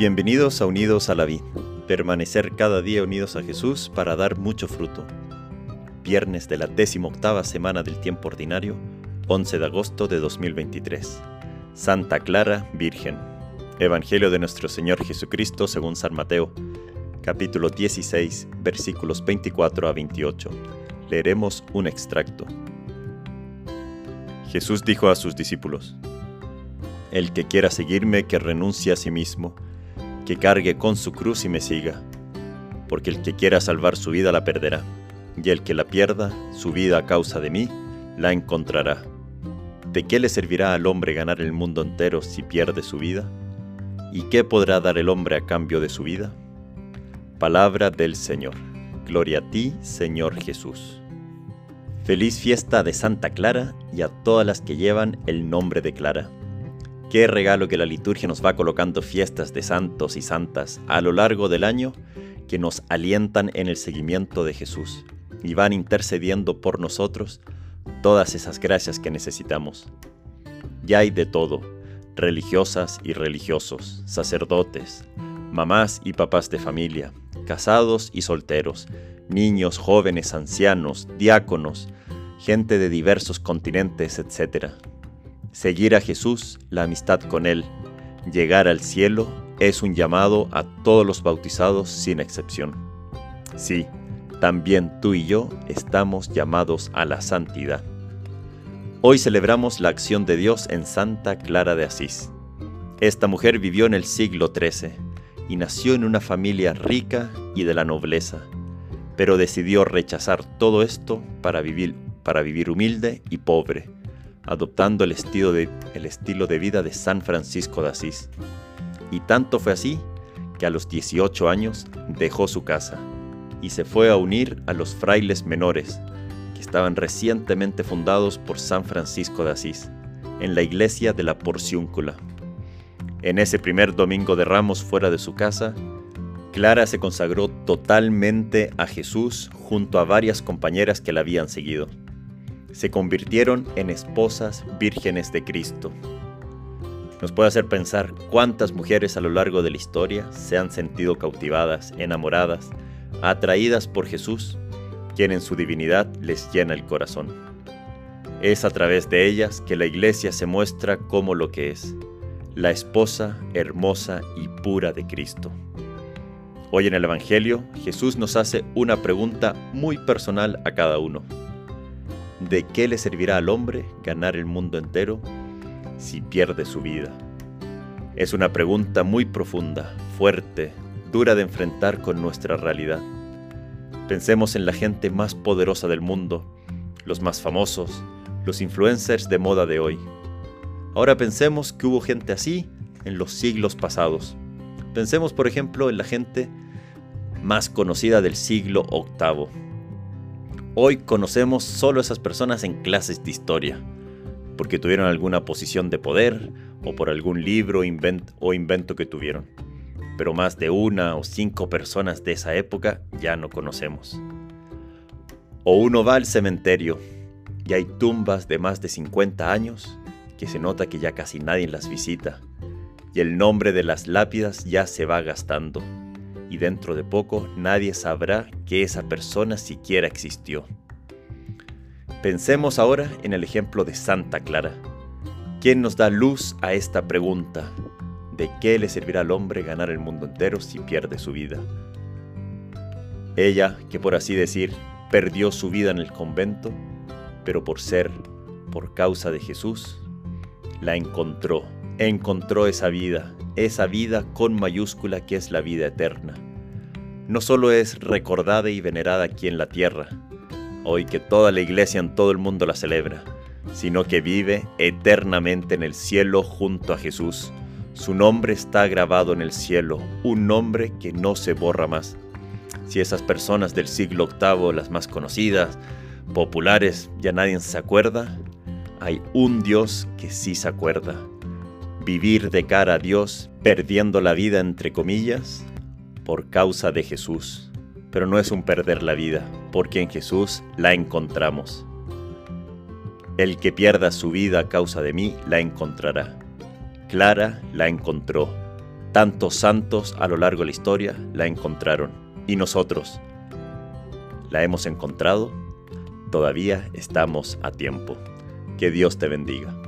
Bienvenidos a Unidos a la Vid, permanecer cada día unidos a Jesús para dar mucho fruto. Viernes de la décima octava semana del tiempo ordinario, 11 de agosto de 2023. Santa Clara, Virgen. Evangelio de nuestro Señor Jesucristo según San Mateo, capítulo 16, versículos 24 a 28. Leeremos un extracto. Jesús dijo a sus discípulos, El que quiera seguirme, que renuncie a sí mismo, que cargue con su cruz y me siga, porque el que quiera salvar su vida la perderá, y el que la pierda, su vida a causa de mí, la encontrará. ¿De qué le servirá al hombre ganar el mundo entero si pierde su vida? ¿Y qué podrá dar el hombre a cambio de su vida? Palabra del Señor. Gloria a ti, Señor Jesús. Feliz fiesta de Santa Clara y a todas las que llevan el nombre de Clara. Qué regalo que la liturgia nos va colocando fiestas de santos y santas a lo largo del año que nos alientan en el seguimiento de Jesús y van intercediendo por nosotros todas esas gracias que necesitamos. Ya hay de todo, religiosas y religiosos, sacerdotes, mamás y papás de familia, casados y solteros, niños, jóvenes, ancianos, diáconos, gente de diversos continentes, etc. Seguir a Jesús, la amistad con Él, llegar al cielo, es un llamado a todos los bautizados sin excepción. Sí, también tú y yo estamos llamados a la santidad. Hoy celebramos la acción de Dios en Santa Clara de Asís. Esta mujer vivió en el siglo XIII y nació en una familia rica y de la nobleza, pero decidió rechazar todo esto para vivir, para vivir humilde y pobre adoptando el estilo, de, vida de San Francisco de Asís. Y tanto fue así que a los 18 años dejó su casa y se fue a unir a los frailes menores, que estaban recientemente fundados por San Francisco de Asís, en la iglesia de la Porciúncula. En ese primer domingo de Ramos fuera de su casa, Clara se consagró totalmente a Jesús junto a varias compañeras que la habían seguido se convirtieron en esposas vírgenes de Cristo. Nos puede hacer pensar cuántas mujeres a lo largo de la historia se han sentido cautivadas, enamoradas, atraídas por Jesús, quien en su divinidad les llena el corazón. Es a través de ellas que la iglesia se muestra como lo que es, la esposa hermosa y pura de Cristo. Hoy en el Evangelio, Jesús nos hace una pregunta muy personal a cada uno. ¿De qué le servirá al hombre ganar el mundo entero si pierde su vida? Es una pregunta muy profunda, fuerte, dura de enfrentar con nuestra realidad. Pensemos en la gente más poderosa del mundo, los más famosos, los influencers de moda de hoy. Ahora pensemos que hubo gente así en los siglos pasados. Pensemos, por ejemplo, en la gente más conocida del siglo VIII Hoy conocemos solo esas personas en clases de historia, porque tuvieron alguna posición de poder o por algún libro o invento que tuvieron. Pero más de una o cinco personas de esa época ya no conocemos. O uno va al cementerio y hay tumbas de más de 50 años que se nota que ya casi nadie las visita y el nombre de las lápidas ya se va gastando y dentro de poco nadie sabrá que esa persona siquiera existió. Pensemos ahora en el ejemplo de Santa Clara. ¿Quién nos da luz a esta pregunta? ¿De qué le servirá al hombre ganar el mundo entero si pierde su vida? Ella, que por así decir, perdió su vida en el convento, pero por ser, por causa de Jesús, la encontró, encontró esa vida, esa vida con mayúscula que es la vida eterna. No solo es recordada y venerada aquí en la tierra, hoy que toda la iglesia en todo el mundo la celebra, sino que vive eternamente en el cielo junto a Jesús. Su nombre está grabado en el cielo, un nombre que no se borra más. Si esas personas del siglo VIII, las más conocidas, populares, ya nadie se acuerda, hay un Dios que sí se acuerda vivir de cara a Dios perdiendo la vida entre comillas por causa de Jesús. Pero no es un perder la vida, porque en Jesús la encontramos. El que pierda su vida a causa de mí la encontrará. Clara la encontró. Tantos santos a lo largo de la historia la encontraron. ¿Y nosotros? ¿La hemos encontrado? Todavía estamos a tiempo. Que Dios te bendiga.